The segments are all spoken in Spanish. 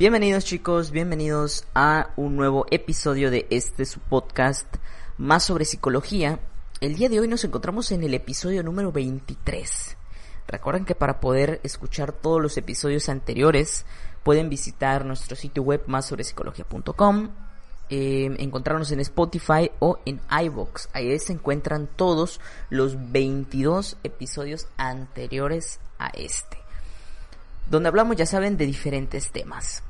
Bienvenidos chicos, bienvenidos a un nuevo episodio de este podcast más sobre psicología. El día de hoy nos encontramos en el episodio número 23. Recuerden que para poder escuchar todos los episodios anteriores pueden visitar nuestro sitio web más sobre psicología.com, eh, encontrarnos en Spotify o en iVoox. Ahí se encuentran todos los 22 episodios anteriores a este donde hablamos, ya saben, de diferentes temas.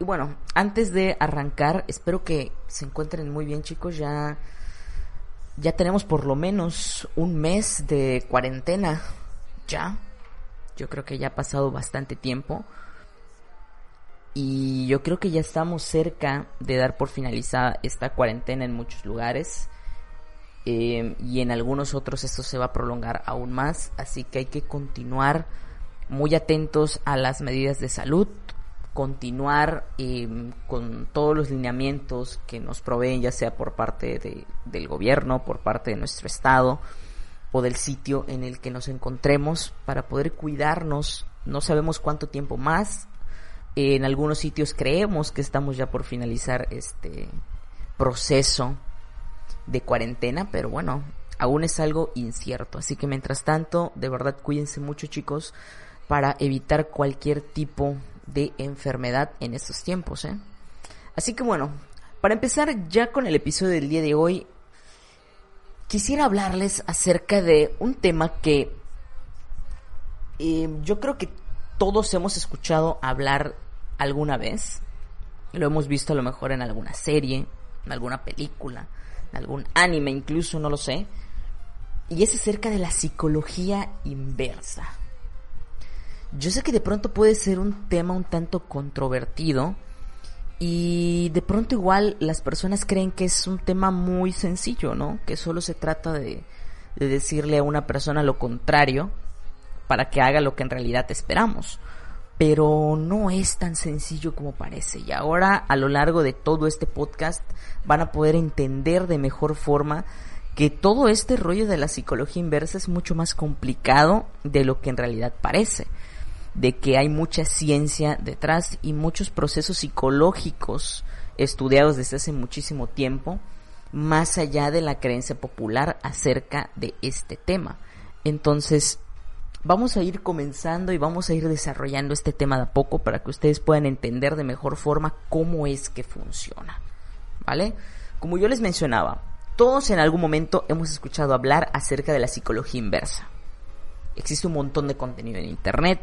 Y bueno, antes de arrancar, espero que se encuentren muy bien, chicos. Ya, ya tenemos por lo menos un mes de cuarentena. Ya. Yo creo que ya ha pasado bastante tiempo. Y yo creo que ya estamos cerca de dar por finalizada esta cuarentena en muchos lugares. Eh, y en algunos otros esto se va a prolongar aún más. Así que hay que continuar muy atentos a las medidas de salud, continuar eh, con todos los lineamientos que nos proveen, ya sea por parte de, del gobierno, por parte de nuestro estado o del sitio en el que nos encontremos para poder cuidarnos. No sabemos cuánto tiempo más. En algunos sitios creemos que estamos ya por finalizar este proceso de cuarentena, pero bueno, aún es algo incierto. Así que mientras tanto, de verdad cuídense mucho chicos para evitar cualquier tipo de enfermedad en estos tiempos. ¿eh? Así que bueno, para empezar ya con el episodio del día de hoy, quisiera hablarles acerca de un tema que eh, yo creo que todos hemos escuchado hablar alguna vez. Lo hemos visto a lo mejor en alguna serie, en alguna película, en algún anime incluso, no lo sé. Y es acerca de la psicología inversa. Yo sé que de pronto puede ser un tema un tanto controvertido y de pronto igual las personas creen que es un tema muy sencillo, ¿no? Que solo se trata de, de decirle a una persona lo contrario para que haga lo que en realidad esperamos. Pero no es tan sencillo como parece. Y ahora a lo largo de todo este podcast van a poder entender de mejor forma que todo este rollo de la psicología inversa es mucho más complicado de lo que en realidad parece de que hay mucha ciencia detrás y muchos procesos psicológicos estudiados desde hace muchísimo tiempo, más allá de la creencia popular acerca de este tema. Entonces, vamos a ir comenzando y vamos a ir desarrollando este tema de a poco para que ustedes puedan entender de mejor forma cómo es que funciona. ¿Vale? Como yo les mencionaba, todos en algún momento hemos escuchado hablar acerca de la psicología inversa. Existe un montón de contenido en Internet,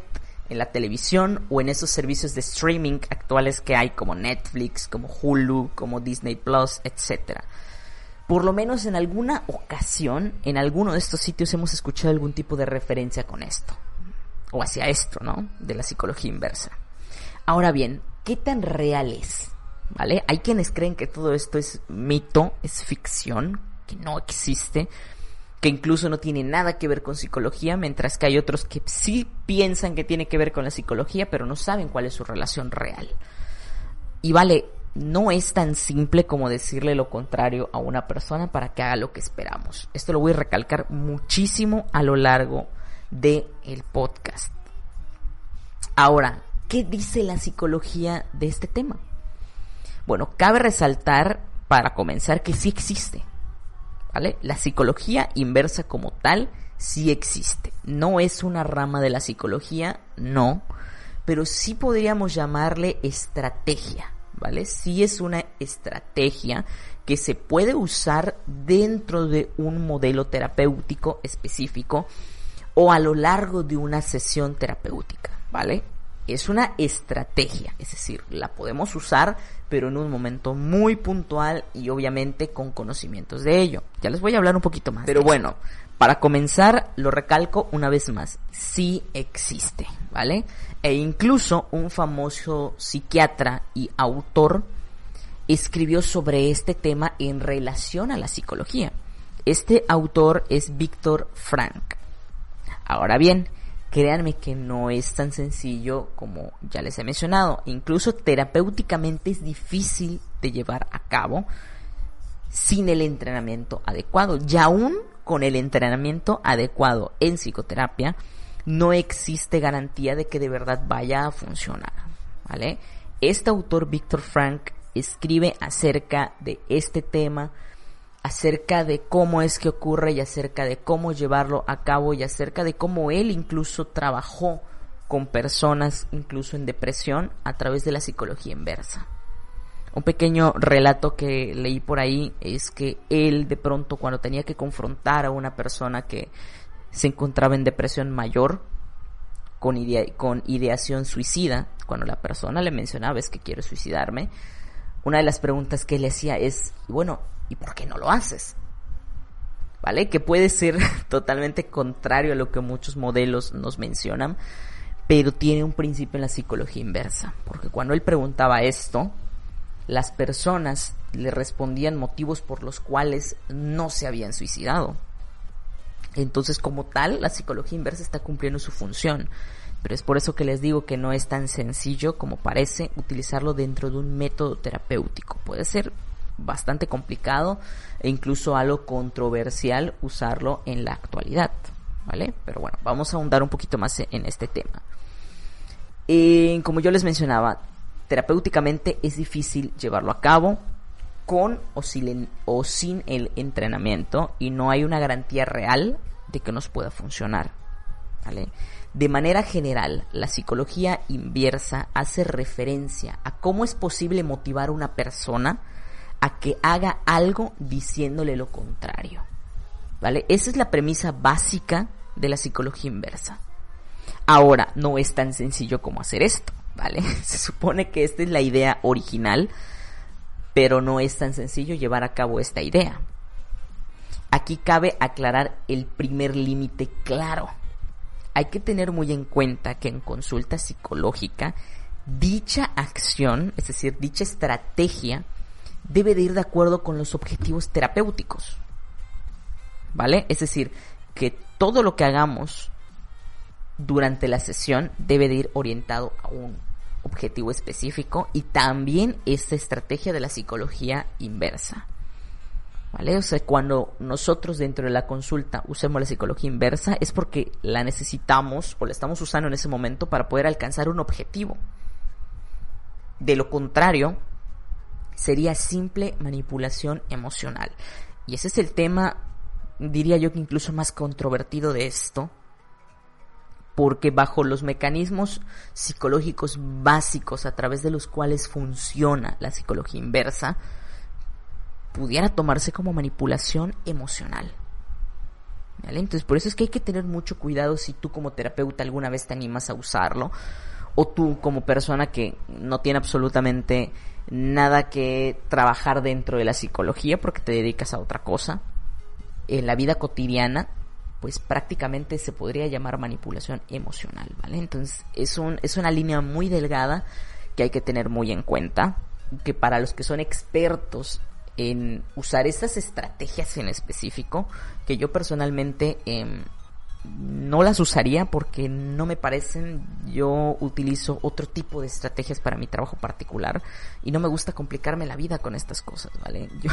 en la televisión o en esos servicios de streaming actuales que hay como Netflix, como Hulu, como Disney Plus, etc. Por lo menos en alguna ocasión, en alguno de estos sitios hemos escuchado algún tipo de referencia con esto. O hacia esto, ¿no? De la psicología inversa. Ahora bien, ¿qué tan real es? ¿Vale? Hay quienes creen que todo esto es mito, es ficción, que no existe que incluso no tiene nada que ver con psicología, mientras que hay otros que sí piensan que tiene que ver con la psicología, pero no saben cuál es su relación real. Y vale, no es tan simple como decirle lo contrario a una persona para que haga lo que esperamos. Esto lo voy a recalcar muchísimo a lo largo del el podcast. Ahora, ¿qué dice la psicología de este tema? Bueno, cabe resaltar para comenzar que sí existe. ¿Vale? La psicología inversa como tal sí existe. No es una rama de la psicología, no, pero sí podríamos llamarle estrategia, ¿vale? Sí es una estrategia que se puede usar dentro de un modelo terapéutico específico o a lo largo de una sesión terapéutica, ¿vale? Es una estrategia, es decir, la podemos usar pero en un momento muy puntual y obviamente con conocimientos de ello. Ya les voy a hablar un poquito más. Pero bueno, para comenzar, lo recalco una vez más, sí existe, ¿vale? E incluso un famoso psiquiatra y autor escribió sobre este tema en relación a la psicología. Este autor es Víctor Frank. Ahora bien, créanme que no es tan sencillo como ya les he mencionado. Incluso terapéuticamente es difícil de llevar a cabo sin el entrenamiento adecuado. Y aún con el entrenamiento adecuado en psicoterapia, no existe garantía de que de verdad vaya a funcionar. ¿Vale? Este autor, Víctor Frank, escribe acerca de este tema, acerca de cómo es que ocurre y acerca de cómo llevarlo a cabo y acerca de cómo él incluso trabajó con personas incluso en depresión a través de la psicología inversa. Un pequeño relato que leí por ahí es que él de pronto cuando tenía que confrontar a una persona que se encontraba en depresión mayor con, con ideación suicida, cuando la persona le mencionaba es que quiero suicidarme, una de las preguntas que le hacía es, bueno, ¿y por qué no lo haces? ¿Vale? Que puede ser totalmente contrario a lo que muchos modelos nos mencionan, pero tiene un principio en la psicología inversa, porque cuando él preguntaba esto, las personas le respondían motivos por los cuales no se habían suicidado. Entonces, como tal, la psicología inversa está cumpliendo su función. Pero es por eso que les digo que no es tan sencillo como parece utilizarlo dentro de un método terapéutico. Puede ser bastante complicado e incluso algo controversial usarlo en la actualidad. ¿Vale? Pero bueno, vamos a ahondar un poquito más en este tema. Eh, como yo les mencionaba, terapéuticamente es difícil llevarlo a cabo con o sin, o sin el entrenamiento y no hay una garantía real de que nos pueda funcionar. ¿Vale? De manera general, la psicología inversa hace referencia a cómo es posible motivar a una persona a que haga algo diciéndole lo contrario. ¿Vale? Esa es la premisa básica de la psicología inversa. Ahora, no es tan sencillo como hacer esto, ¿vale? Se supone que esta es la idea original, pero no es tan sencillo llevar a cabo esta idea. Aquí cabe aclarar el primer límite claro hay que tener muy en cuenta que en consulta psicológica, dicha acción, es decir, dicha estrategia, debe de ir de acuerdo con los objetivos terapéuticos. ¿Vale? Es decir, que todo lo que hagamos durante la sesión debe de ir orientado a un objetivo específico y también esta estrategia de la psicología inversa. ¿Vale? O sea, cuando nosotros dentro de la consulta usemos la psicología inversa es porque la necesitamos o la estamos usando en ese momento para poder alcanzar un objetivo. De lo contrario, sería simple manipulación emocional. Y ese es el tema, diría yo que incluso más controvertido de esto, porque bajo los mecanismos psicológicos básicos a través de los cuales funciona la psicología inversa, pudiera tomarse como manipulación emocional. Entonces, por eso es que hay que tener mucho cuidado si tú como terapeuta alguna vez te animas a usarlo, o tú como persona que no tiene absolutamente nada que trabajar dentro de la psicología porque te dedicas a otra cosa, en la vida cotidiana, pues prácticamente se podría llamar manipulación emocional, ¿vale? Entonces, es, un, es una línea muy delgada que hay que tener muy en cuenta, que para los que son expertos en usar esas estrategias en específico que yo personalmente em, no las usaría porque no me parecen. Yo utilizo otro tipo de estrategias para mi trabajo particular y no me gusta complicarme la vida con estas cosas vale yo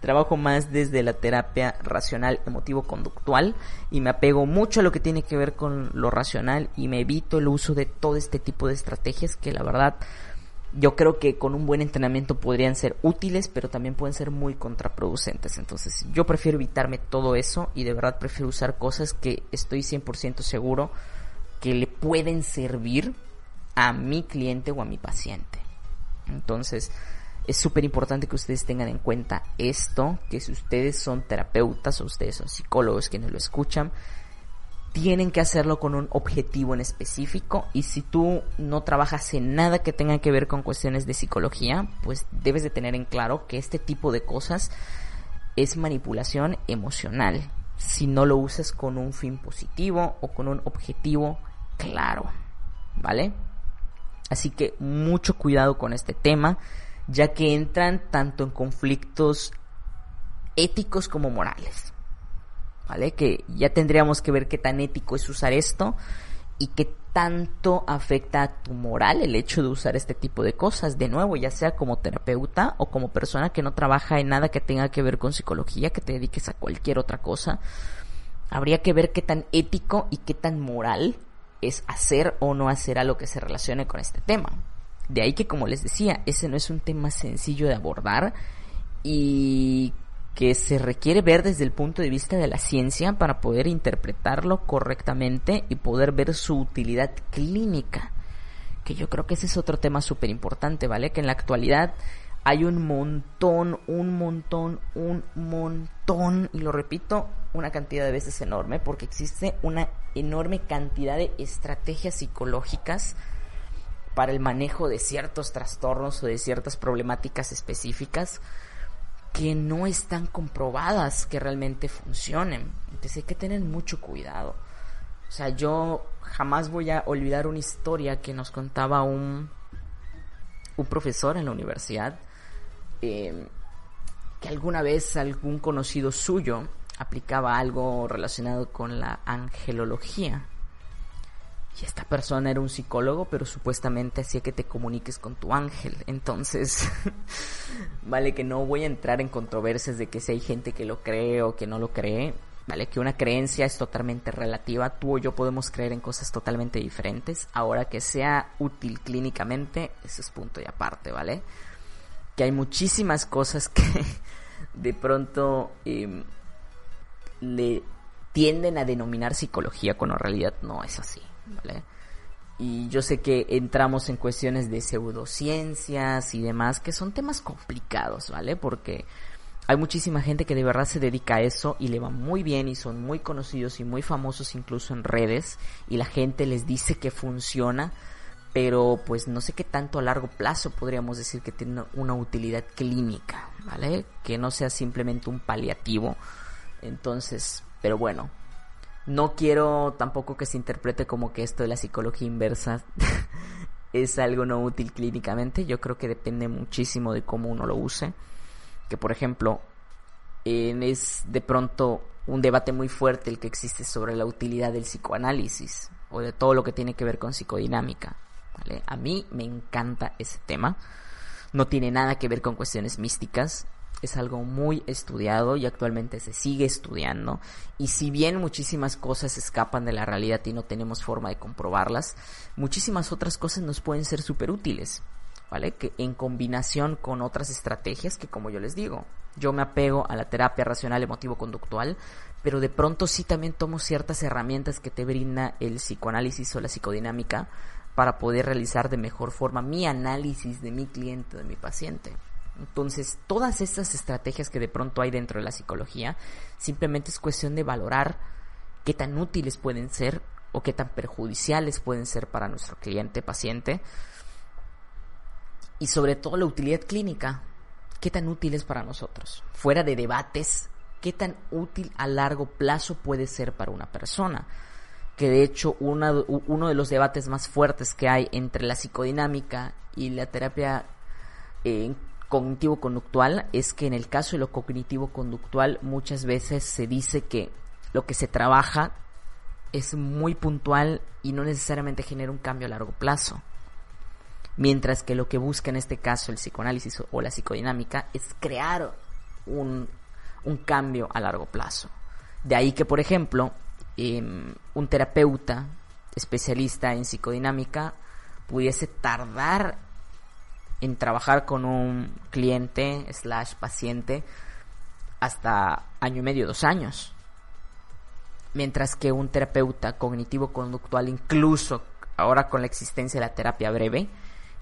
trabajo más desde la terapia racional emotivo conductual y me apego mucho a lo que tiene que ver con lo racional y me evito el uso de todo este tipo de estrategias que la verdad yo creo que con un buen entrenamiento podrían ser útiles, pero también pueden ser muy contraproducentes. Entonces, yo prefiero evitarme todo eso y de verdad prefiero usar cosas que estoy 100% seguro que le pueden servir a mi cliente o a mi paciente. Entonces, Es súper importante que ustedes tengan en cuenta esto, que si ustedes son terapeutas o ustedes son psicólogos quienes lo escuchan, tienen que hacerlo con un objetivo en específico y si tú no trabajas en nada que tenga que ver con cuestiones de psicología, pues debes de tener en claro que este tipo de cosas es manipulación emocional si no lo usas con un fin positivo o con un objetivo claro, ¿vale? Así que mucho cuidado con este tema, ya que entran tanto en conflictos éticos como morales. ¿Vale? Que ya tendríamos que ver qué tan ético es usar esto y qué tanto afecta a tu moral el hecho de usar este tipo de cosas. De nuevo, ya sea como terapeuta o como persona que no trabaja en nada que tenga que ver con psicología, que te dediques a cualquier otra cosa. Habría que ver qué tan ético y qué tan moral es hacer o no hacer a lo que se relacione con este tema. De ahí que, como les decía, ese no es un tema sencillo de abordar y que se requiere ver desde el punto de vista de la ciencia para poder interpretarlo correctamente y poder ver su utilidad clínica. Que yo creo que ese es otro tema súper importante, ¿vale? Que en la actualidad hay un montón, un montón, un montón, y lo repito, una cantidad de veces enorme, porque existe una enorme cantidad de estrategias psicológicas para el manejo de ciertos trastornos o de ciertas problemáticas específicas que no están comprobadas que realmente funcionen. Entonces hay que tener mucho cuidado. O sea, yo jamás voy a olvidar una historia que nos contaba un, un profesor en la universidad eh, que alguna vez algún conocido suyo aplicaba algo relacionado con la angelología. Y esta persona era un psicólogo, pero supuestamente hacía que te comuniques con tu ángel. Entonces, vale que no voy a entrar en controversias de que si hay gente que lo cree o que no lo cree. Vale que una creencia es totalmente relativa. Tú o yo podemos creer en cosas totalmente diferentes. Ahora que sea útil clínicamente, eso es punto y aparte, ¿vale? que hay muchísimas cosas que de pronto em, le tienden a denominar psicología cuando en realidad no es así, ¿vale? Y yo sé que entramos en cuestiones de pseudociencias y demás, que son temas complicados, ¿vale? Porque hay muchísima gente que de verdad se dedica a eso y le va muy bien y son muy conocidos y muy famosos incluso en redes y la gente les dice que funciona, pero pues no sé qué tanto a largo plazo podríamos decir que tiene una utilidad clínica, ¿vale? Que no sea simplemente un paliativo. Entonces, pero bueno, no quiero tampoco que se interprete como que esto de la psicología inversa es algo no útil clínicamente. Yo creo que depende muchísimo de cómo uno lo use. Que por ejemplo, es de pronto un debate muy fuerte el que existe sobre la utilidad del psicoanálisis o de todo lo que tiene que ver con psicodinámica. A mí me encanta ese tema. No tiene nada que ver con cuestiones místicas. Es algo muy estudiado y actualmente se sigue estudiando. Y si bien muchísimas cosas escapan de la realidad y no tenemos forma de comprobarlas, muchísimas otras cosas nos pueden ser súper útiles. ¿Vale? Que en combinación con otras estrategias que como yo les digo, yo me apego a la terapia racional emotivo conductual, pero de pronto sí también tomo ciertas herramientas que te brinda el psicoanálisis o la psicodinámica para poder realizar de mejor forma mi análisis de mi cliente, de mi paciente. Entonces, todas estas estrategias que de pronto hay dentro de la psicología, simplemente es cuestión de valorar qué tan útiles pueden ser o qué tan perjudiciales pueden ser para nuestro cliente, paciente. Y sobre todo la utilidad clínica, qué tan útil es para nosotros. Fuera de debates, qué tan útil a largo plazo puede ser para una persona que de hecho uno de los debates más fuertes que hay entre la psicodinámica y la terapia eh, cognitivo-conductual es que en el caso de lo cognitivo-conductual muchas veces se dice que lo que se trabaja es muy puntual y no necesariamente genera un cambio a largo plazo. Mientras que lo que busca en este caso el psicoanálisis o la psicodinámica es crear un, un cambio a largo plazo. De ahí que, por ejemplo, Em, un terapeuta especialista en psicodinámica pudiese tardar en trabajar con un cliente slash paciente hasta año y medio, dos años. Mientras que un terapeuta cognitivo-conductual, incluso ahora con la existencia de la terapia breve,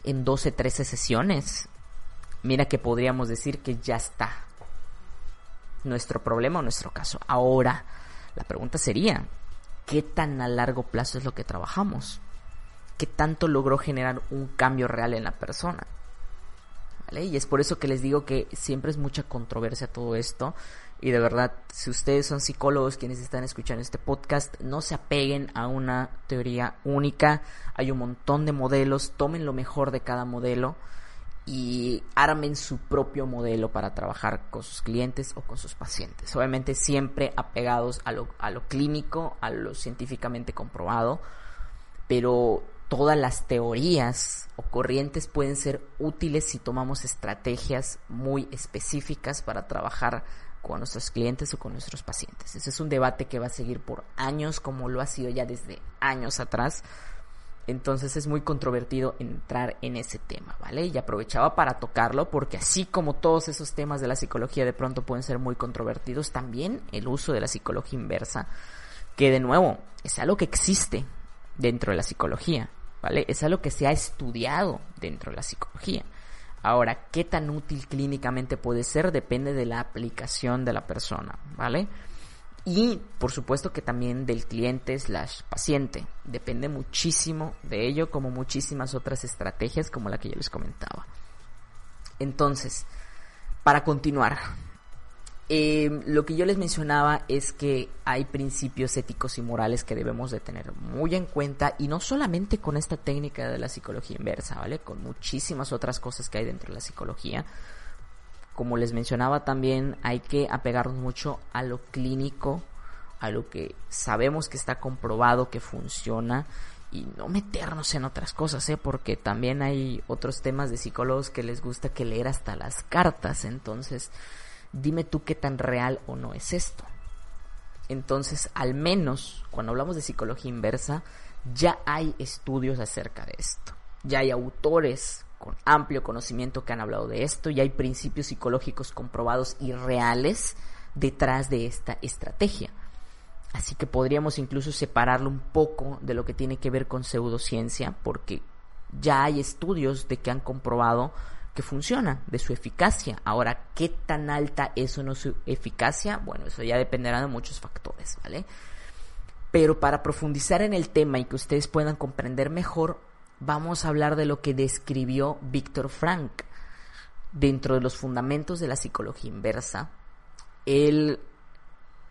en 12, 13 sesiones mira que podríamos decir que ya está. Nuestro problema o nuestro caso. Ahora, la pregunta sería, ¿qué tan a largo plazo es lo que trabajamos? ¿Qué tanto logró generar un cambio real en la persona? Y es por eso que les digo que siempre es mucha controversia todo esto. Y de verdad, si ustedes son psicólogos quienes están escuchando este podcast, no se apeguen a una teoría única. Hay un montón de modelos, tomen lo mejor de cada modelo y armen su propio modelo para trabajar con sus clientes o con sus pacientes. Obviamente siempre apegados a lo, a lo clínico, a lo científicamente comprobado, pero todas las teorías o corrientes pueden ser útiles si tomamos estrategias muy específicas para trabajar con nuestros clientes o con nuestros pacientes. Ese es un debate que va a seguir por años, como lo ha sido ya desde años atrás. Entonces es muy controvertido entrar en ese tema, ¿vale? Y aprovechaba para tocarlo porque así como todos esos temas de la psicología de pronto pueden ser muy controvertidos, también el uso de la psicología inversa, que de nuevo es algo que existe dentro de la psicología, ¿vale? Es algo que se ha estudiado dentro de la psicología. Ahora, ¿qué tan útil clínicamente puede ser? Depende de la aplicación de la persona, ¿vale? Y por supuesto que también del cliente slash paciente. Depende muchísimo de ello, como muchísimas otras estrategias como la que yo les comentaba. Entonces, para continuar, eh, lo que yo les mencionaba es que hay principios éticos y morales que debemos de tener muy en cuenta y no solamente con esta técnica de la psicología inversa, ¿vale? Con muchísimas otras cosas que hay dentro de la psicología. Como les mencionaba también hay que apegarnos mucho a lo clínico, a lo que sabemos que está comprobado que funciona y no meternos en otras cosas, ¿eh? Porque también hay otros temas de psicólogos que les gusta que leer hasta las cartas, entonces dime tú qué tan real o no es esto. Entonces, al menos cuando hablamos de psicología inversa, ya hay estudios acerca de esto. Ya hay autores con amplio conocimiento que han hablado de esto, ya hay principios psicológicos comprobados y reales detrás de esta estrategia. Así que podríamos incluso separarlo un poco de lo que tiene que ver con pseudociencia, porque ya hay estudios de que han comprobado que funciona, de su eficacia. Ahora, ¿qué tan alta es o no su eficacia? Bueno, eso ya dependerá de muchos factores, ¿vale? Pero para profundizar en el tema y que ustedes puedan comprender mejor, vamos a hablar de lo que describió Víctor Frank dentro de los fundamentos de la psicología inversa. Él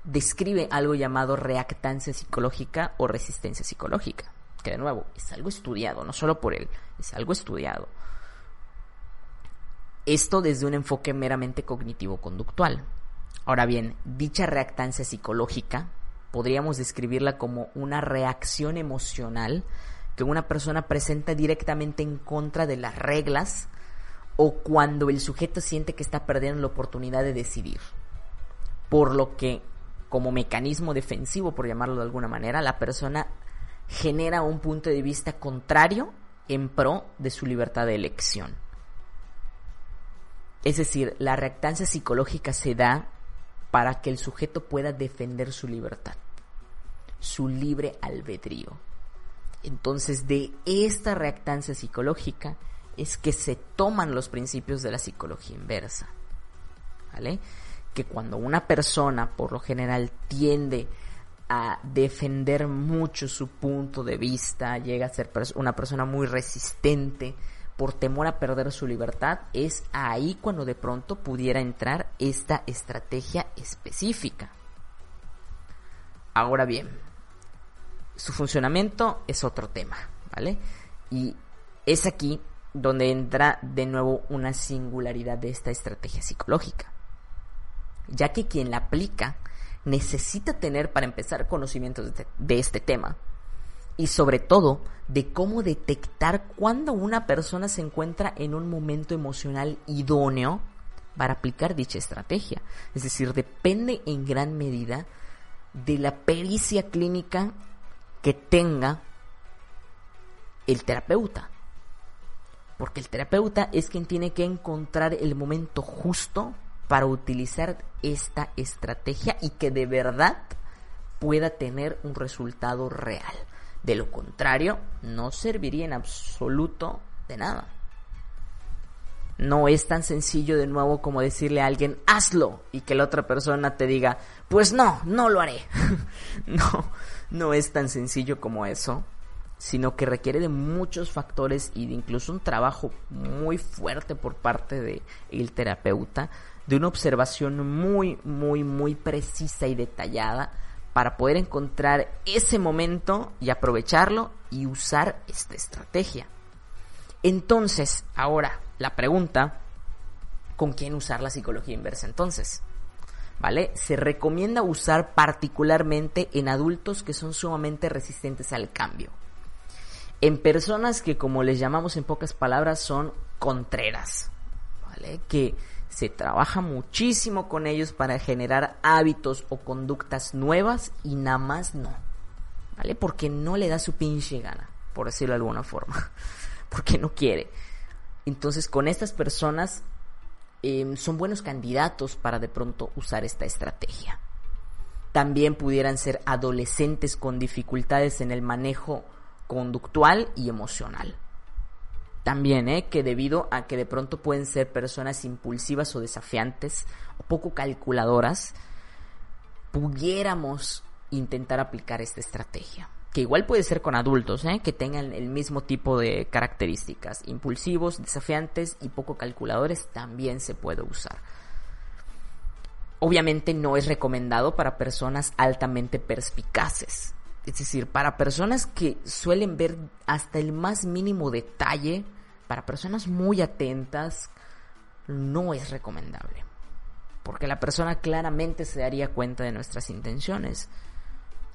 describe algo llamado reactancia psicológica o resistencia psicológica, que de nuevo es algo estudiado, no solo por él, es algo estudiado. Esto desde un enfoque meramente cognitivo-conductual. Ahora bien, dicha reactancia psicológica podríamos describirla como una reacción emocional que una persona presenta directamente en contra de las reglas o cuando el sujeto siente que está perdiendo la oportunidad de decidir. Por lo que, como mecanismo defensivo, por llamarlo de alguna manera, la persona genera un punto de vista contrario en pro de su libertad de elección. Es decir, la reactancia psicológica se da para que el sujeto pueda defender su libertad, su libre albedrío. Entonces, de esta reactancia psicológica es que se toman los principios de la psicología inversa. ¿Vale? Que cuando una persona, por lo general, tiende a defender mucho su punto de vista, llega a ser una persona muy resistente, por temor a perder su libertad, es ahí cuando de pronto pudiera entrar esta estrategia específica. Ahora bien, su funcionamiento es otro tema, ¿vale? Y es aquí donde entra de nuevo una singularidad de esta estrategia psicológica, ya que quien la aplica necesita tener para empezar conocimientos de, este tema y sobre todo de cómo detectar cuando una persona se encuentra en un momento emocional idóneo para aplicar dicha estrategia. Es decir, depende en gran medida de la pericia clínica que tenga el terapeuta. Porque el terapeuta es quien tiene que encontrar el momento justo para utilizar esta estrategia y que de verdad pueda tener un resultado real. De lo contrario, no serviría en absoluto de nada. No es tan sencillo de nuevo como decirle a alguien, hazlo, y que la otra persona te diga, pues no, no lo haré. no, no es tan sencillo como eso, sino que requiere de muchos factores y de incluso un trabajo muy fuerte por parte del el terapeuta, de una observación muy, muy, muy precisa y detallada para poder encontrar ese momento y aprovecharlo y usar esta estrategia. Entonces, ahora, la pregunta, ¿con quién usar la psicología inversa entonces? ¿Vale? Se recomienda usar particularmente en adultos que son sumamente resistentes al cambio. En personas que, como les llamamos en pocas palabras, son contreras. ¿Vale? Que se trabaja muchísimo con ellos para generar hábitos o conductas nuevas y nada más no. ¿Vale? Porque no le da su pinche gana, por decirlo de alguna forma. Porque no quiere. Entonces, con estas personas em, son buenos candidatos para de pronto usar esta estrategia. También pudieran ser adolescentes con dificultades en el manejo conductual y emocional. También, ¿eh? que debido a que de pronto pueden ser personas impulsivas o desafiantes o poco calculadoras, pudiéramos intentar aplicar esta estrategia. Que igual puede ser con adultos, ¿eh? que tengan el mismo tipo de características. Impulsivos, desafiantes y poco calculadores también se puede usar. Obviamente no es recomendado para personas altamente perspicaces es decir, para personas que suelen ver hasta el más mínimo detalle, para personas muy atentas, no es recomendable. Porque la persona claramente se daría cuenta de nuestras intenciones.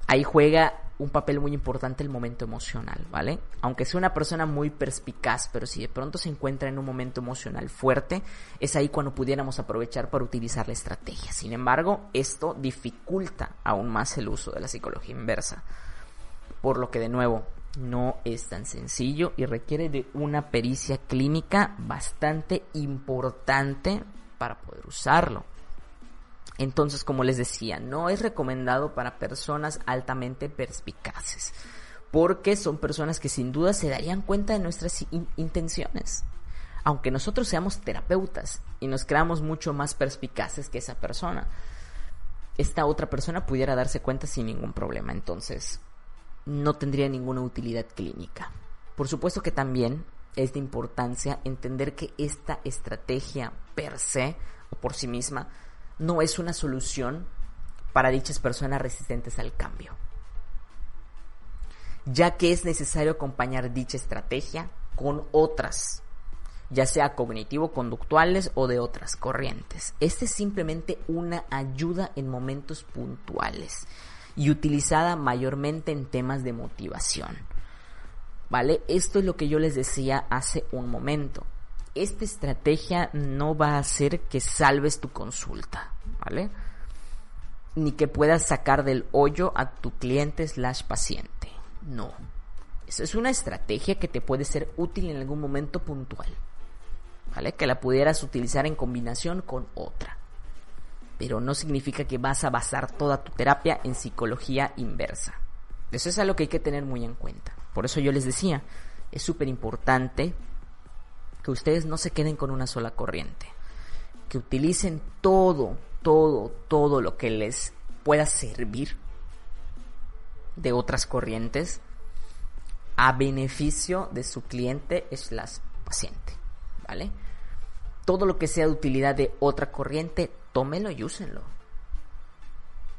Ahí juega un papel muy importante el momento emocional, ¿vale? Aunque sea una persona muy perspicaz, pero si de pronto se encuentra en un momento emocional fuerte, es ahí cuando pudiéramos aprovechar para utilizar la estrategia. Sin embargo, esto dificulta aún más el uso de la psicología inversa. Por lo que de nuevo, no es tan sencillo y requiere de una pericia clínica bastante importante para poder usarlo. Entonces, como les decía, no es recomendado para personas altamente perspicaces, porque son personas que sin duda se darían cuenta de nuestras intenciones. Aunque nosotros seamos terapeutas y nos creamos mucho más perspicaces que esa persona, esta otra persona pudiera darse cuenta sin ningún problema. Entonces, no tendría ninguna utilidad clínica. Por supuesto que también es de importancia entender que esta estrategia per se o por sí misma no es una solución para dichas personas resistentes al cambio, ya que es necesario acompañar dicha estrategia con otras, ya sea cognitivo-conductuales o de otras corrientes. Este es simplemente una ayuda en momentos puntuales y utilizada mayormente en temas de motivación. ¿Vale? Esto es lo que yo les decía hace un momento esta estrategia no va a hacer que salves tu consulta, ¿vale? Ni que puedas sacar del hoyo a tu cliente slash paciente. No. Esa es una estrategia que te puede ser útil en algún momento puntual. ¿Vale? Que la pudieras utilizar en combinación con otra. Pero no significa que vas a basar toda tu terapia en psicología inversa. Eso es algo que hay que tener muy en cuenta. Por eso yo les decía, es súper importante que ustedes no se queden con una sola corriente, que utilicen todo, todo, todo lo que les pueda servir de otras corrientes a beneficio de su cliente es la paciente, ¿vale? Todo lo que sea de utilidad de otra corriente, tómenlo y úsenlo.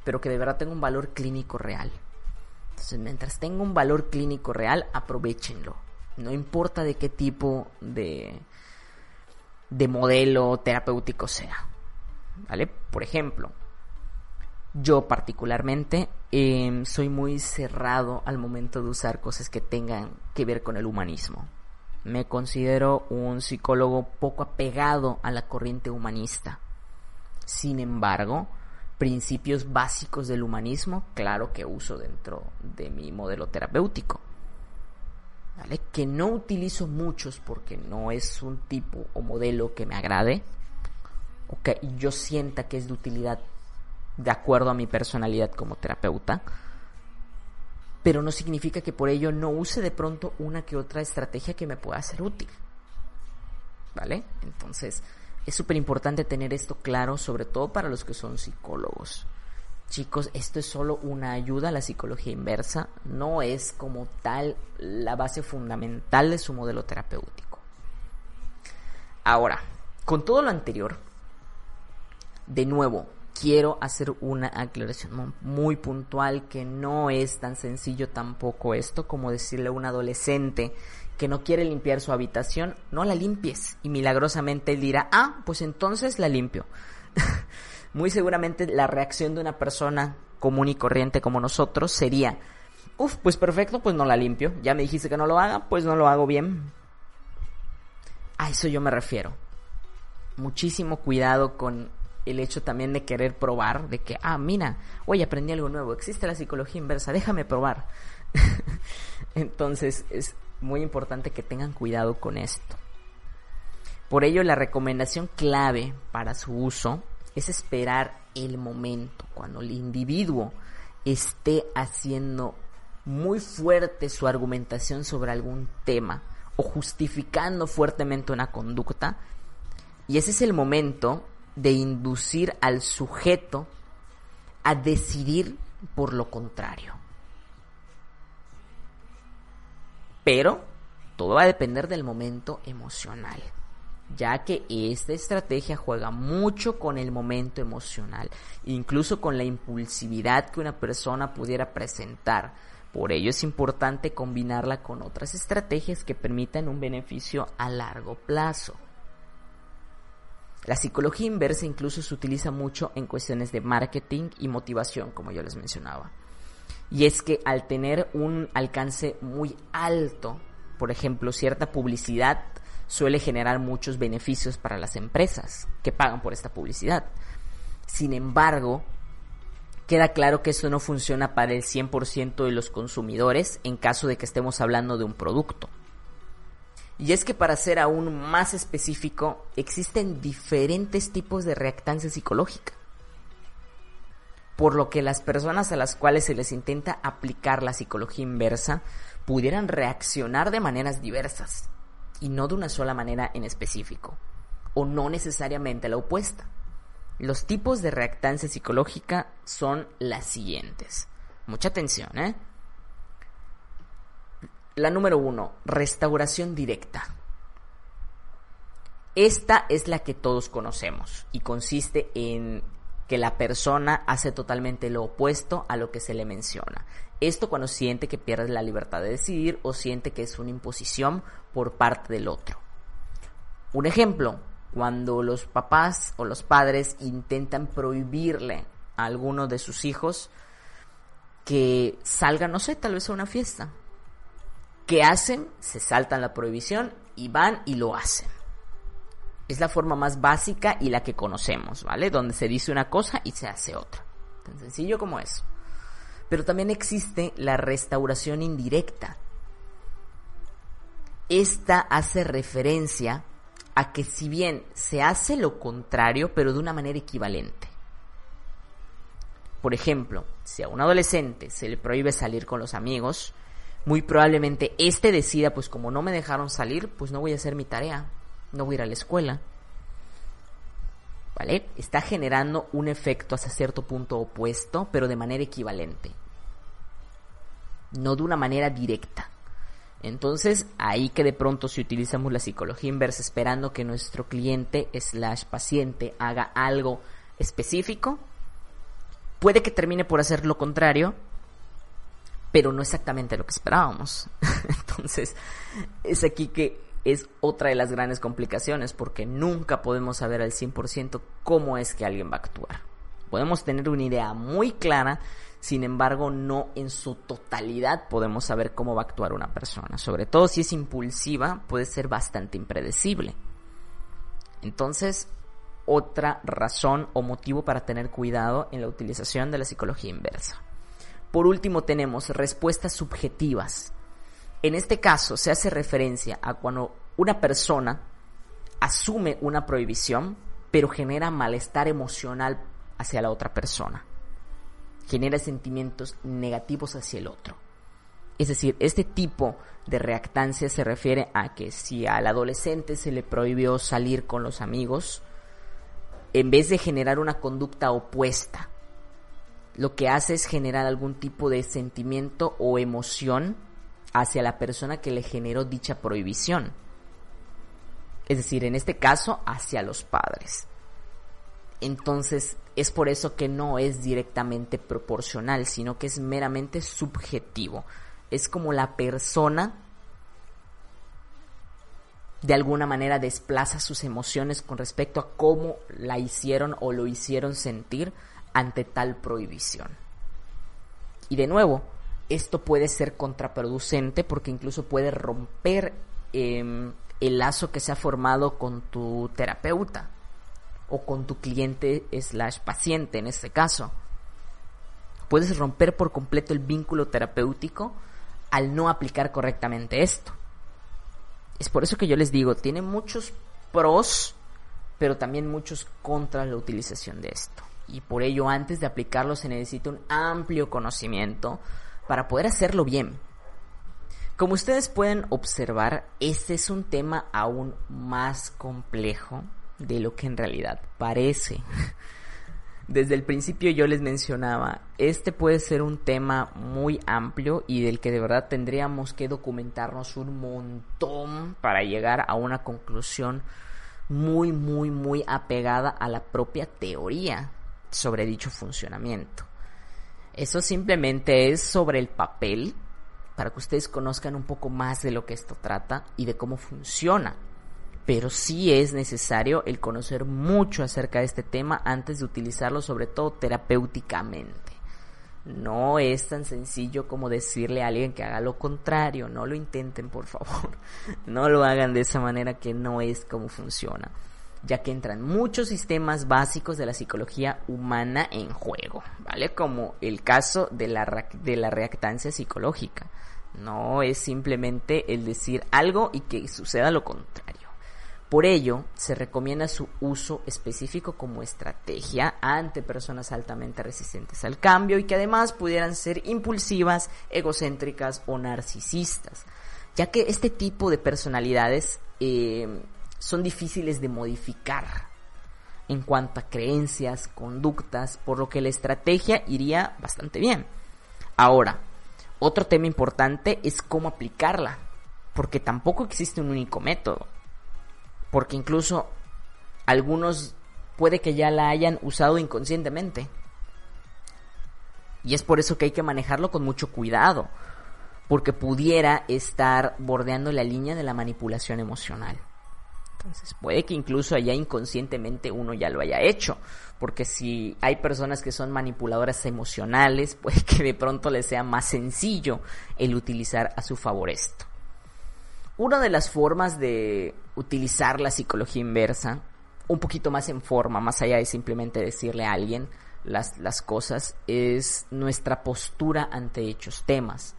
Pero que de verdad tenga un valor clínico real. Entonces, mientras tenga un valor clínico real, aprovechenlo no importa de qué tipo de, de modelo terapéutico sea. ¿Vale? Por ejemplo, yo particularmente em, soy muy cerrado al momento de usar cosas que tengan que ver con el humanismo. Me considero un psicólogo poco apegado a la corriente humanista. Sin embargo, principios básicos del humanismo, claro que uso dentro de mi modelo terapéutico. Que no utilizo muchos porque no es un tipo o modelo que me agrade o que yo sienta que es de utilidad de acuerdo a mi personalidad como terapeuta. Pero no significa que por ello no use de pronto una que otra estrategia que me pueda ser útil. ¿vale? Entonces, es súper importante tener esto claro, sobre todo para los que son psicólogos. Chicos, esto es solo una ayuda a la psicología inversa, no es como tal la base fundamental de su modelo terapéutico. Ahora, con todo lo anterior, de nuevo, quiero hacer una aclaración muy puntual que no es tan sencillo tampoco esto como decirle a un adolescente que no quiere limpiar su habitación, no la limpies. Y milagrosamente él dirá, ah, pues entonces la limpio. muy seguramente la reacción de una persona común y corriente como nosotros sería, uff, pues perfecto, pues no la limpio. Ya me dijiste que no lo haga, pues no lo hago bien. A eso yo me refiero. Muchísimo cuidado con el hecho también de querer probar, de que, ah, mira, hoy aprendí algo nuevo, existe la psicología inversa, déjame probar. Entonces es muy importante que tengan cuidado con esto. Por ello, la recomendación clave para su uso es esperar el momento, cuando el individuo esté haciendo muy fuerte su argumentación sobre algún tema o justificando fuertemente una conducta. Y ese es el momento de inducir al sujeto a decidir por lo contrario. Pero todo va a depender del momento emocional, ya que esta estrategia juega mucho con el momento emocional, incluso con la impulsividad que una persona pudiera presentar. Por ello es importante combinarla con otras estrategias que permitan un beneficio a largo plazo. La psicología inversa incluso se utiliza mucho en cuestiones de marketing y motivación, como yo les mencionaba. Y es que al tener un alcance muy alto, por ejemplo, cierta publicidad suele generar muchos beneficios para las empresas que pagan por esta publicidad. Sin embargo, queda claro que eso no funciona para el 100% de los consumidores en caso de que estemos hablando de un producto. Y es que para ser aún más específico, existen diferentes tipos de reactancia psicológica por lo que las personas a las cuales se les intenta aplicar la psicología inversa pudieran reaccionar de maneras diversas y no de una sola manera en específico, o no necesariamente la opuesta. Los tipos de reactancia psicológica son las siguientes. Mucha atención, ¿eh? La número uno, restauración directa. Esta es la que todos conocemos y consiste en que la persona hace totalmente lo opuesto a lo que se le menciona. Esto cuando siente que pierde la libertad de decidir o siente que es una imposición por parte del otro. Un ejemplo, cuando los papás o los padres intentan prohibirle a alguno de sus hijos que salga, no sé, tal vez a una fiesta. ¿Qué hacen? Se saltan la prohibición y van y lo hacen. Es la forma más básica y la que conocemos, ¿vale? Donde se dice una cosa y se hace otra. Tan sencillo como eso. Pero también existe la restauración indirecta. Esta hace referencia a que si bien se hace lo contrario, pero de una manera equivalente. Por ejemplo, si a un adolescente se le prohíbe salir con los amigos, muy probablemente éste decida, pues como no me dejaron salir, pues no voy a hacer mi tarea no voy a ir a la escuela. ¿Vale? Está generando un efecto hasta cierto punto opuesto, pero de manera equivalente. No de una manera directa. Entonces, ahí que de pronto si utilizamos la psicología inversa esperando que nuestro cliente slash paciente haga algo específico, puede que termine por hacer lo contrario, pero no exactamente lo que esperábamos. Entonces, es aquí que es otra de las grandes complicaciones porque nunca podemos saber al 100% cómo es que alguien va a actuar. Podemos tener una idea muy clara, sin embargo no en su totalidad podemos saber cómo va a actuar una persona. Sobre todo si es impulsiva puede ser bastante impredecible. Entonces, otra razón o motivo para tener cuidado en la utilización de la psicología inversa. Por último tenemos respuestas subjetivas. En este caso se hace referencia a cuando una persona asume una prohibición, pero genera malestar emocional hacia la otra persona. Genera sentimientos negativos hacia el otro. Es decir, este tipo de reactancia se refiere a que si al adolescente se le prohibió salir con los amigos, en vez de generar una conducta opuesta, lo que hace es generar algún tipo de sentimiento o emoción hacia la persona que le generó dicha prohibición. Es decir, en este caso, hacia los padres. Entonces, es por eso que no es directamente proporcional, sino que es meramente subjetivo. Es como la persona de alguna manera desplaza sus emociones con respecto a cómo la hicieron o lo hicieron sentir ante tal prohibición. Y de nuevo, esto puede ser contraproducente porque incluso puede romper em, el lazo que se ha formado con tu terapeuta o con tu cliente slash paciente en este caso. Puedes romper por completo el vínculo terapéutico al no aplicar correctamente esto. Es por eso que yo les digo, tiene muchos pros, pero también muchos contras la utilización de esto. Y por ello antes de aplicarlo se necesita un amplio conocimiento para poder hacerlo bien. Como ustedes pueden observar, este es un tema aún más complejo de lo que en realidad parece. Desde el principio yo les mencionaba, este puede ser un tema muy amplio y del que de verdad tendríamos que documentarnos un montón para llegar a una conclusión muy, muy, muy apegada a la propia teoría sobre dicho funcionamiento. Eso simplemente es sobre el papel para que ustedes conozcan un poco más de lo que esto trata y de cómo funciona pero sí es necesario el conocer mucho acerca de este tema antes de utilizarlo, sobre todo terapéuticamente. No es tan sencillo como decirle a alguien que haga lo contrario, no lo intenten por favor, no lo hagan de esa manera que no es como funciona, ya que entran muchos sistemas básicos de la psicología humana en juego, ¿vale? Como el caso de la, de la reactancia psicológica. No es simplemente el decir algo y que suceda lo contrario. Por ello, se recomienda su uso específico como estrategia ante personas altamente resistentes al cambio y que además pudieran ser impulsivas, egocéntricas o narcisistas, ya que este tipo de personalidades eh, son difíciles de modificar en cuanto a creencias, conductas, por lo que la estrategia iría bastante bien. Ahora, otro tema importante es cómo aplicarla, porque tampoco existe un único método porque incluso algunos puede que ya la hayan usado inconscientemente. Y es por eso que hay que manejarlo con mucho cuidado, porque pudiera estar bordeando la línea de la manipulación emocional. Entonces puede que incluso allá inconscientemente uno ya lo haya hecho, porque si hay personas que son manipuladoras emocionales, puede que de pronto les sea más sencillo el utilizar a su favor esto. Una de las formas de utilizar la psicología inversa, un poquito más en forma, más allá de simplemente decirle a alguien las, las cosas, es nuestra postura ante dichos temas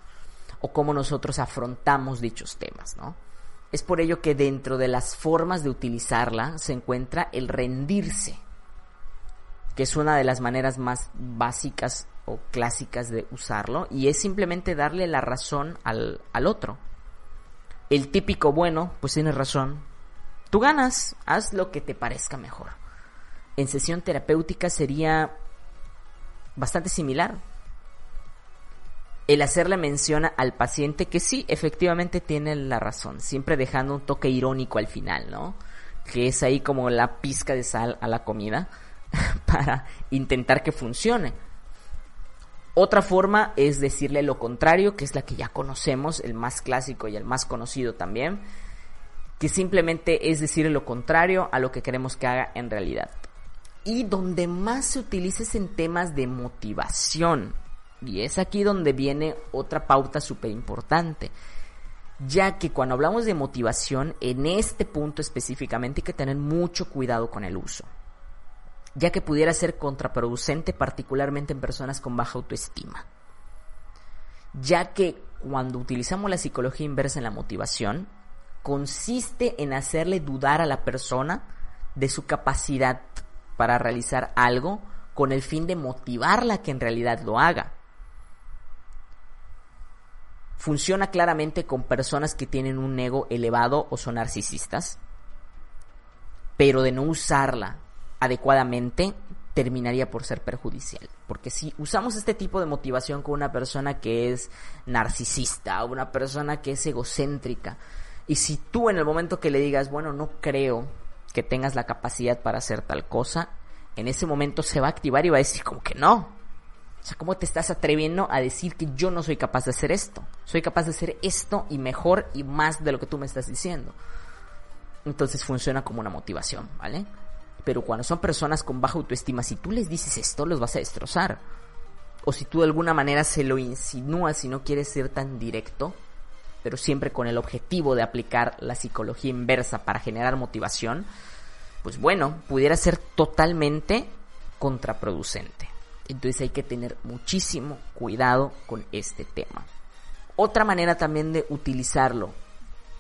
o cómo nosotros afrontamos dichos temas, ¿no? Es por ello que dentro de las formas de utilizarla se encuentra el rendirse, que es una de las maneras más básicas o clásicas de usarlo, y es simplemente darle la razón al, al otro el típico bueno, pues tienes razón. Tú ganas, haz lo que te parezca mejor. En sesión terapéutica sería bastante similar. El hacerle mención al paciente que sí, efectivamente tiene la razón, siempre dejando un toque irónico al final, ¿no? Que es ahí como la pizca de sal a la comida para intentar que funcione. Otra forma es decirle lo contrario, que es la que ya conocemos, el más clásico y el más conocido también, que simplemente es decirle lo contrario a lo que queremos que haga en realidad. Y donde más se utiliza es en temas de motivación. Y es aquí donde viene otra pauta súper importante. Ya que cuando hablamos de motivación, en este punto específicamente hay que tener mucho cuidado con el uso ya que pudiera ser contraproducente particularmente en personas con baja autoestima. Ya que cuando utilizamos la psicología inversa en la motivación, consiste en hacerle dudar a la persona de su capacidad para realizar algo con el fin de motivarla a que en realidad lo haga. Funciona claramente con personas que tienen un ego elevado o son narcisistas, pero de no usarla adecuadamente terminaría por ser perjudicial. Porque si usamos este tipo de motivación con una persona que es narcisista, una persona que es egocéntrica, y si tú en el momento que le digas, bueno, no creo que tengas la capacidad para hacer tal cosa, en ese momento se va a activar y va a decir como que no. O sea, ¿cómo te estás atreviendo a decir que yo no soy capaz de hacer esto? Soy capaz de hacer esto y mejor y más de lo que tú me estás diciendo. Entonces funciona como una motivación, ¿vale? Pero cuando son personas con baja autoestima, si tú les dices esto, los vas a destrozar. O si tú de alguna manera se lo insinúas y no quieres ser tan directo, pero siempre con el objetivo de aplicar la psicología inversa para generar motivación, pues bueno, pudiera ser totalmente contraproducente. Entonces hay que tener muchísimo cuidado con este tema. Otra manera también de utilizarlo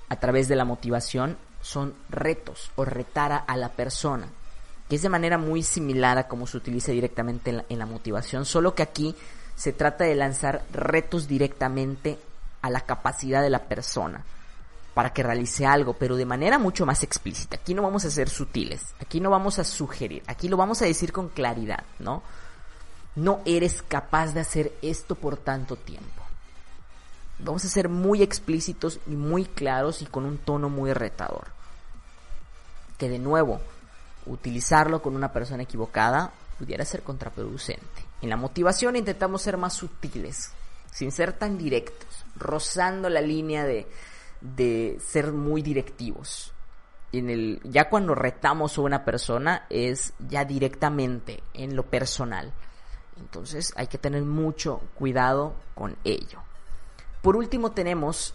a través de la motivación son retos o retar a la persona, que es de manera muy similar a como se utiliza directamente en la, en la motivación, solo que aquí se trata de lanzar retos directamente a la capacidad de la persona para que realice algo, pero de manera mucho más explícita. Aquí no vamos a ser sutiles, aquí no vamos a sugerir, aquí lo vamos a decir con claridad, ¿no? No eres capaz de hacer esto por tanto tiempo. Vamos a ser muy explícitos y muy claros y con un tono muy retador. Que de nuevo, utilizarlo con una persona equivocada pudiera ser contraproducente. En la motivación intentamos ser más sutiles, sin ser tan directos, rozando la línea de, de ser muy directivos. En el, ya cuando retamos a una persona es ya directamente en lo personal. Entonces hay que tener mucho cuidado con ello. Por último tenemos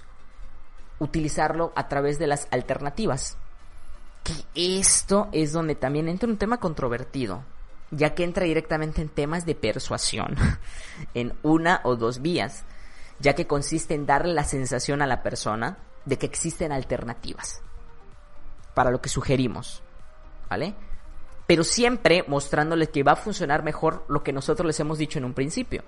utilizarlo a través de las alternativas. Que esto es donde también entra un tema controvertido, ya que entra directamente en temas de persuasión, en una o dos vías, ya que consiste en darle la sensación a la persona de que existen alternativas para lo que sugerimos, ¿vale? Pero siempre mostrándoles que va a funcionar mejor lo que nosotros les hemos dicho en un principio.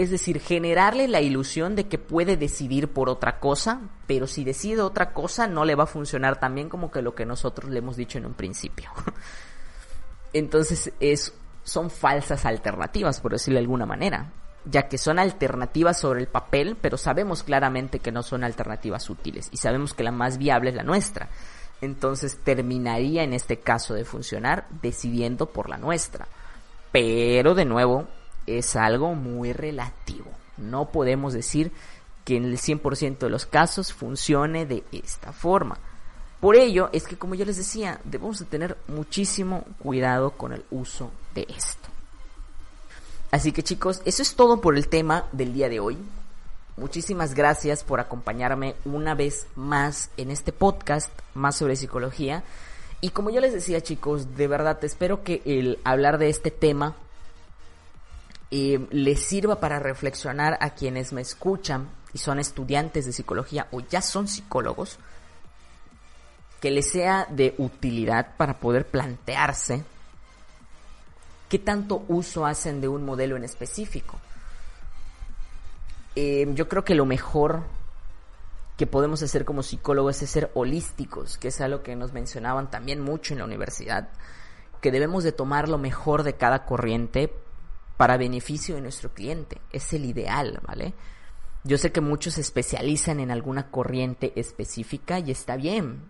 Es decir, generarle la ilusión de que puede decidir por otra cosa, pero si decide otra cosa no le va a funcionar tan bien como que lo que nosotros le hemos dicho en un principio. Entonces es, son falsas alternativas, por decirlo de alguna manera, ya que son alternativas sobre el papel, pero sabemos claramente que no son alternativas útiles y sabemos que la más viable es la nuestra. Entonces terminaría en este caso de funcionar decidiendo por la nuestra. Pero de nuevo, es algo muy relativo. No podemos decir que en el 100% de los casos funcione de esta forma. Por ello es que, como yo les decía, debemos de tener muchísimo cuidado con el uso de esto. Así que chicos, eso es todo por el tema del día de hoy. Muchísimas gracias por acompañarme una vez más en este podcast más sobre psicología. Y como yo les decía chicos, de verdad espero que el hablar de este tema eh, les sirva para reflexionar a quienes me escuchan y son estudiantes de psicología o ya son psicólogos, que les sea de utilidad para poder plantearse qué tanto uso hacen de un modelo en específico. Eh, yo creo que lo mejor que podemos hacer como psicólogos es ser holísticos, que es algo que nos mencionaban también mucho en la universidad, que debemos de tomar lo mejor de cada corriente para beneficio de nuestro cliente. Es el ideal, ¿vale? Yo sé que muchos se especializan en alguna corriente específica y está bien,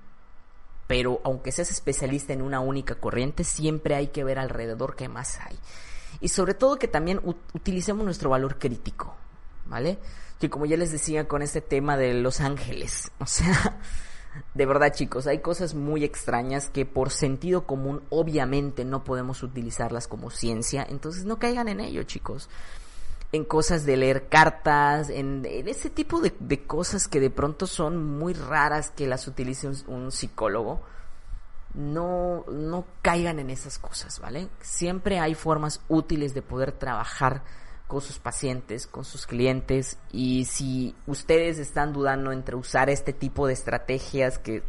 pero aunque seas especialista en una única corriente, siempre hay que ver alrededor qué más hay. Y sobre todo que también utilicemos nuestro valor crítico, ¿vale? Que como ya les decía con este tema de los ángeles, o sea, de verdad chicos, hay cosas muy extrañas que por sentido común obviamente no podemos utilizarlas como ciencia, entonces no caigan en ello chicos. En cosas de leer cartas, en, ese tipo de, cosas que de pronto son muy raras que las utilice un, un psicólogo. No, no caigan en esas cosas, ¿vale? Siempre hay formas útiles de poder trabajar con sus pacientes, con sus clientes y si ustedes están dudando entre usar este tipo de estrategias que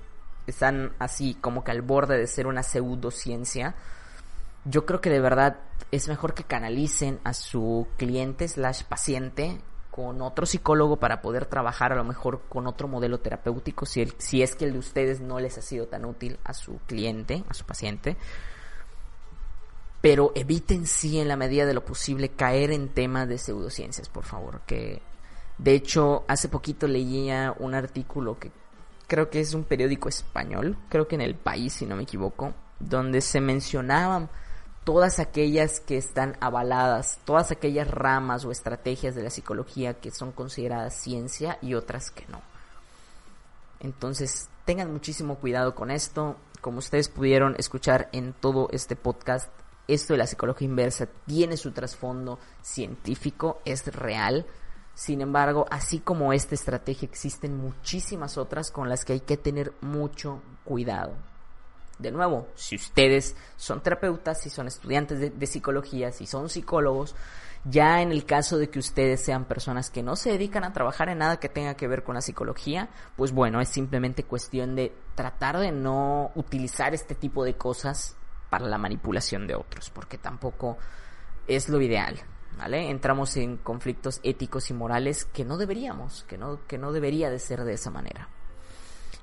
están así como que al borde de ser una pseudociencia, yo creo que de verdad es mejor que canalicen a su cliente slash paciente con otro psicólogo para poder trabajar a lo mejor con otro modelo terapéutico si, el, si es que el de ustedes no les ha sido tan útil a su cliente, a su paciente. Pero eviten sí en la medida de lo posible caer en temas de pseudociencias, por favor. Que de hecho hace poquito leía un artículo que creo que es un periódico español, creo que en el país si no me equivoco, donde se mencionaban todas aquellas que están avaladas, todas aquellas ramas o estrategias de la psicología que son consideradas ciencia y otras que no. Entonces, tengan muchísimo cuidado con esto. Como ustedes pudieron escuchar en todo este podcast, esto de la psicología inversa tiene su trasfondo científico, es real. Sin embargo, así como esta estrategia, existen muchísimas otras con las que hay que tener mucho cuidado de nuevo, si ustedes son terapeutas, si son estudiantes de, psicología, si son psicólogos, ya en el caso de que ustedes sean personas que no se dedican a trabajar en nada que tenga que ver con la psicología, pues bueno, es simplemente cuestión de tratar de no utilizar este tipo de cosas para la manipulación de otros, porque tampoco es lo ideal. ¿Vale? Entramos en conflictos éticos y morales que no deberíamos, que no, que no debería de ser de esa manera.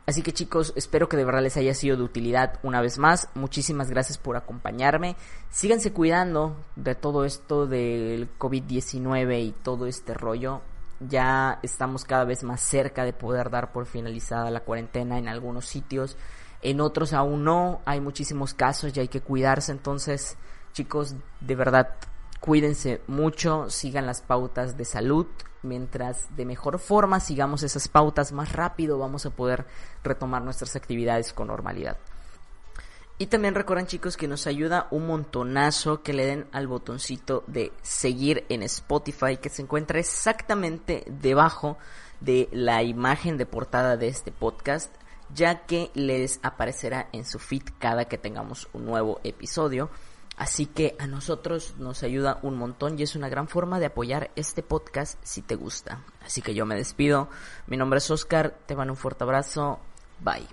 Así que chicos, espero que de verdad les haya sido de utilidad una vez más. Muchísimas gracias por acompañarme. Síganse cuidando de todo esto del COVID-19 y todo este rollo. Ya estamos cada vez más cerca de poder dar por finalizada la cuarentena en algunos sitios. En otros aún no. Hay muchísimos casos y hay que cuidarse. Entonces, chicos, de verdad, cuídense mucho. Sigan las pautas de salud mientras de mejor forma sigamos esas pautas más rápido vamos a poder retomar nuestras actividades con normalidad. Y también recuerden chicos que nos ayuda un montonazo que le den al botoncito de seguir en Spotify que se encuentra exactamente debajo de la imagen de portada de este podcast ya que les aparecerá en su feed cada que tengamos un nuevo episodio. Así que a nosotros nos ayuda un montón y es una gran forma de apoyar este podcast si te gusta. Así que yo me despido. Mi nombre es Oscar, te mando un fuerte abrazo. Bye.